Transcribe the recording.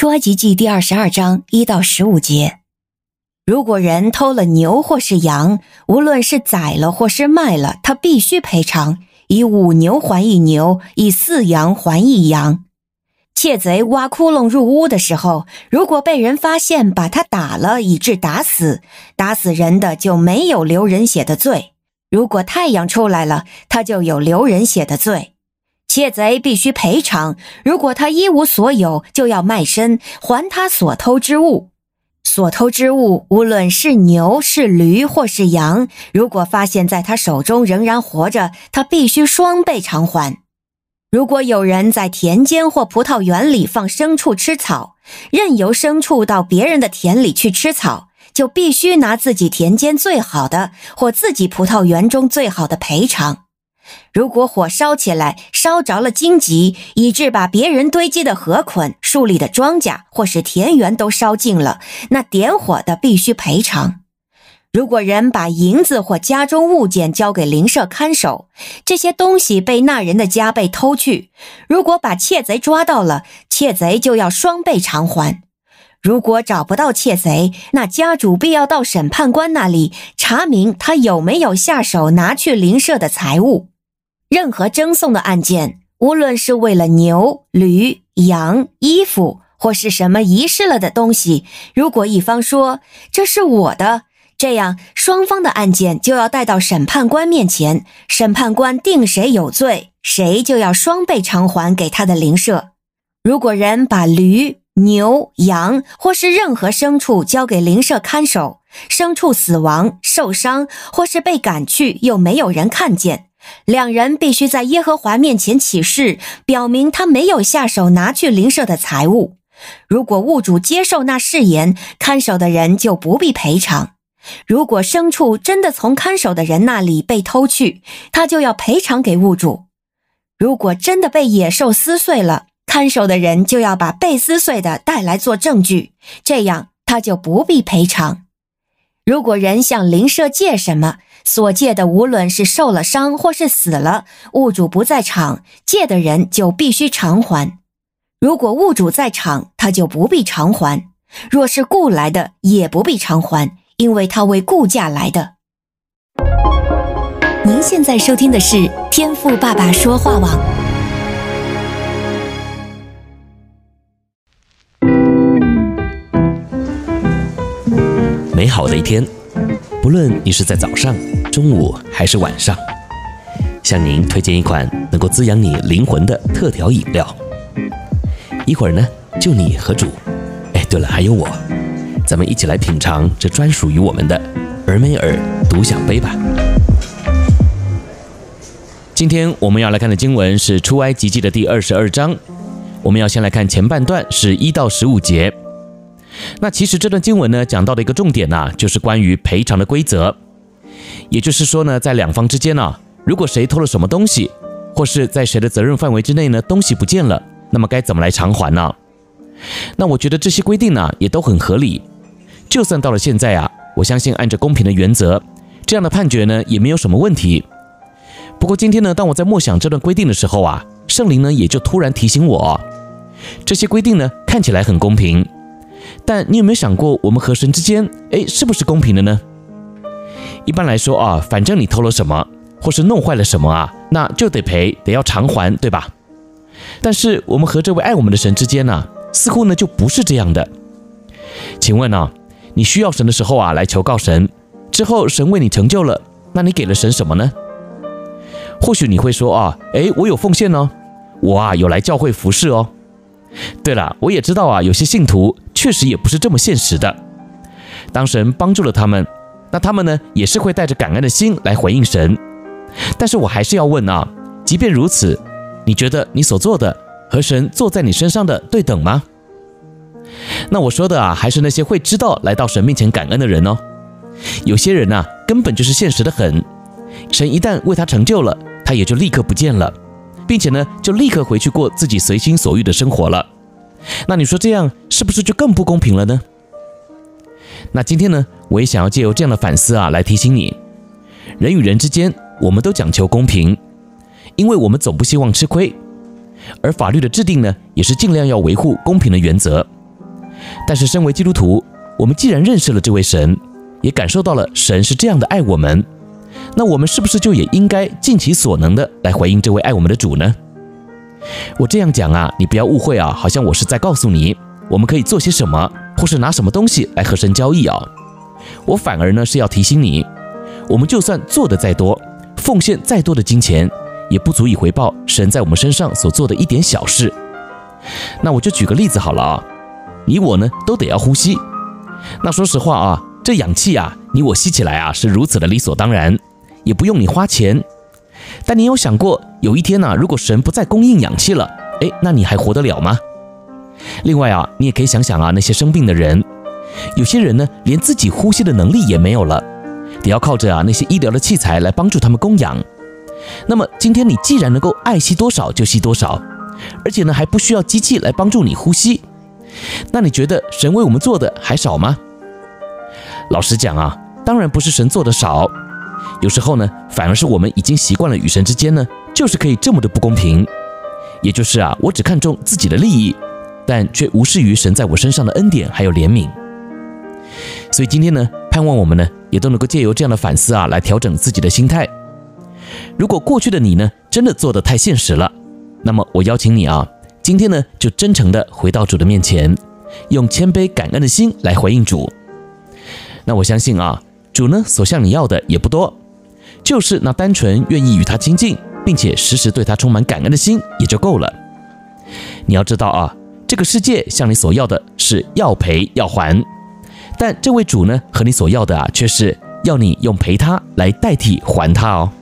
出埃及记第二十二章一到十五节：如果人偷了牛或是羊，无论是宰了或是卖了，他必须赔偿，以五牛还一牛，以四羊还一羊。窃贼挖窟窿入屋的时候，如果被人发现，把他打了，以致打死，打死人的就没有流人血的罪。如果太阳出来了，他就有流人血的罪。窃贼必须赔偿，如果他一无所有，就要卖身还他所偷之物。所偷之物，无论是牛、是驴或是羊，如果发现在他手中仍然活着，他必须双倍偿还。如果有人在田间或葡萄园里放牲畜吃草，任由牲畜到别人的田里去吃草，就必须拿自己田间最好的或自己葡萄园中最好的赔偿。如果火烧起来，烧着了荆棘，以致把别人堆积的禾捆、树立的庄稼或是田园都烧尽了，那点火的必须赔偿。如果人把银子或家中物件交给邻舍看守，这些东西被那人的家被偷去，如果把窃贼抓到了，窃贼就要双倍偿还。如果找不到窃贼，那家主必要到审判官那里查明他有没有下手拿去邻舍的财物。任何争讼的案件，无论是为了牛、驴、羊、衣服，或是什么遗失了的东西，如果一方说这是我的，这样，双方的案件就要带到审判官面前，审判官定谁有罪，谁就要双倍偿还给他的邻舍。如果人把驴、牛、羊或是任何牲畜交给邻舍看守，牲畜死亡、受伤或是被赶去，又没有人看见，两人必须在耶和华面前起誓，表明他没有下手拿去邻舍的财物。如果物主接受那誓言，看守的人就不必赔偿。如果牲畜真的从看守的人那里被偷去，他就要赔偿给物主；如果真的被野兽撕碎了，看守的人就要把被撕碎的带来做证据，这样他就不必赔偿。如果人向邻舍借什么，所借的无论是受了伤或是死了，物主不在场，借的人就必须偿还；如果物主在场，他就不必偿还；若是雇来的，也不必偿还。因为他为雇价来的。您现在收听的是天赋爸爸说话网。美好的一天，不论你是在早上、中午还是晚上，向您推荐一款能够滋养你灵魂的特调饮料。一会儿呢，就你和主。哎，对了，还有我。咱们一起来品尝这专属于我们的尔梅尔独享杯吧。今天我们要来看的经文是出埃及记的第二十二章。我们要先来看前半段，是一到十五节。那其实这段经文呢，讲到的一个重点呢、就是关于赔偿的规则。也就是说呢，在两方之间呢、如果谁偷了什么东西，或是在谁的责任范围之内呢，东西不见了，那么该怎么来偿还呢？那我觉得这些规定呢，也都很合理。就算到了现在啊，我相信按照公平的原则，这样的判决呢也没有什么问题。不过今天呢，当我在默想这段规定的时候啊，圣灵呢也就突然提醒我，这些规定呢看起来很公平，但你有没有想过，我们和神之间，哎，是不是公平的呢？一般来说啊，反正你偷了什么，或是弄坏了什么啊，那就得赔，得要偿还，对吧？但是我们和这位爱我们的神之间呢，似乎呢就不是这样的。请问呢？你需要神的时候啊，来求告神，之后神为你成就了，那你给了神什么呢？或许你会说啊，诶，我有奉献哦，我啊有来教会服侍哦。对了，我也知道啊，有些信徒确实也不是这么现实的。当神帮助了他们，那他们呢也是会带着感恩的心来回应神。但是我还是要问啊，即便如此，你觉得你所做的和神做在你身上的对等吗？那我说的啊，还是那些会知道来到神面前感恩的人哦。有些人呐，根本就是现实的很，神一旦为他成就了，他也就立刻不见了，并且呢，就立刻回去过自己随心所欲的生活了。那你说这样是不是就更不公平了呢？那今天呢，我也想要借由这样的反思啊，来提醒你，人与人之间，我们都讲求公平，因为我们总不希望吃亏。而法律的制定呢，也是尽量要维护公平的原则，但是身为基督徒，我们既然认识了这位神，也感受到了神是这样的爱我们，那我们是不是就也应该尽其所能的来回应这位爱我们的主呢？我这样讲啊，你不要误会啊，好像我是在告诉你，我们可以做些什么，或是拿什么东西来和神交易啊。我反而呢是要提醒你，我们就算做的再多，奉献再多的金钱，也不足以回报神在我们身上所做的一点小事。那我就举个例子好了啊，你我呢都得要呼吸。那说实话啊，这氧气啊，你我吸起来啊是如此的理所当然，也不用你花钱。但你有想过，有一天呢、如果神不再供应氧气了，哎，那你还活得了吗？另外啊，你也可以想想啊，那些生病的人，有些人呢，连自己呼吸的能力也没有了，得要靠着啊那些医疗的器材来帮助他们供氧。那么今天你既然能够爱吸多少就吸多少，而且呢还不需要机器来帮助你呼吸，那你觉得神为我们做的还少吗？老实讲啊，当然不是神做的少。有时候呢，反而是我们已经习惯了与神之间呢，就是可以这么的不公平。也就是啊，我只看重自己的利益，但却无视于神在我身上的恩典还有怜悯。所以今天呢，盼望我们呢，也都能够借由这样的反思啊，来调整自己的心态。如果过去的你呢，真的做得太现实了，那么我邀请你啊，今天呢，就真诚的回到主的面前，用谦卑感恩的心来回应主。那我相信啊，主呢，所向你要的也不多。就是那单纯愿意与他亲近，并且时时对他充满感恩的心也就够了。你要知道啊，这个世界向你所要的是要赔要还，但这位主呢，和你所要的啊，却是要你用陪他来代替还他哦。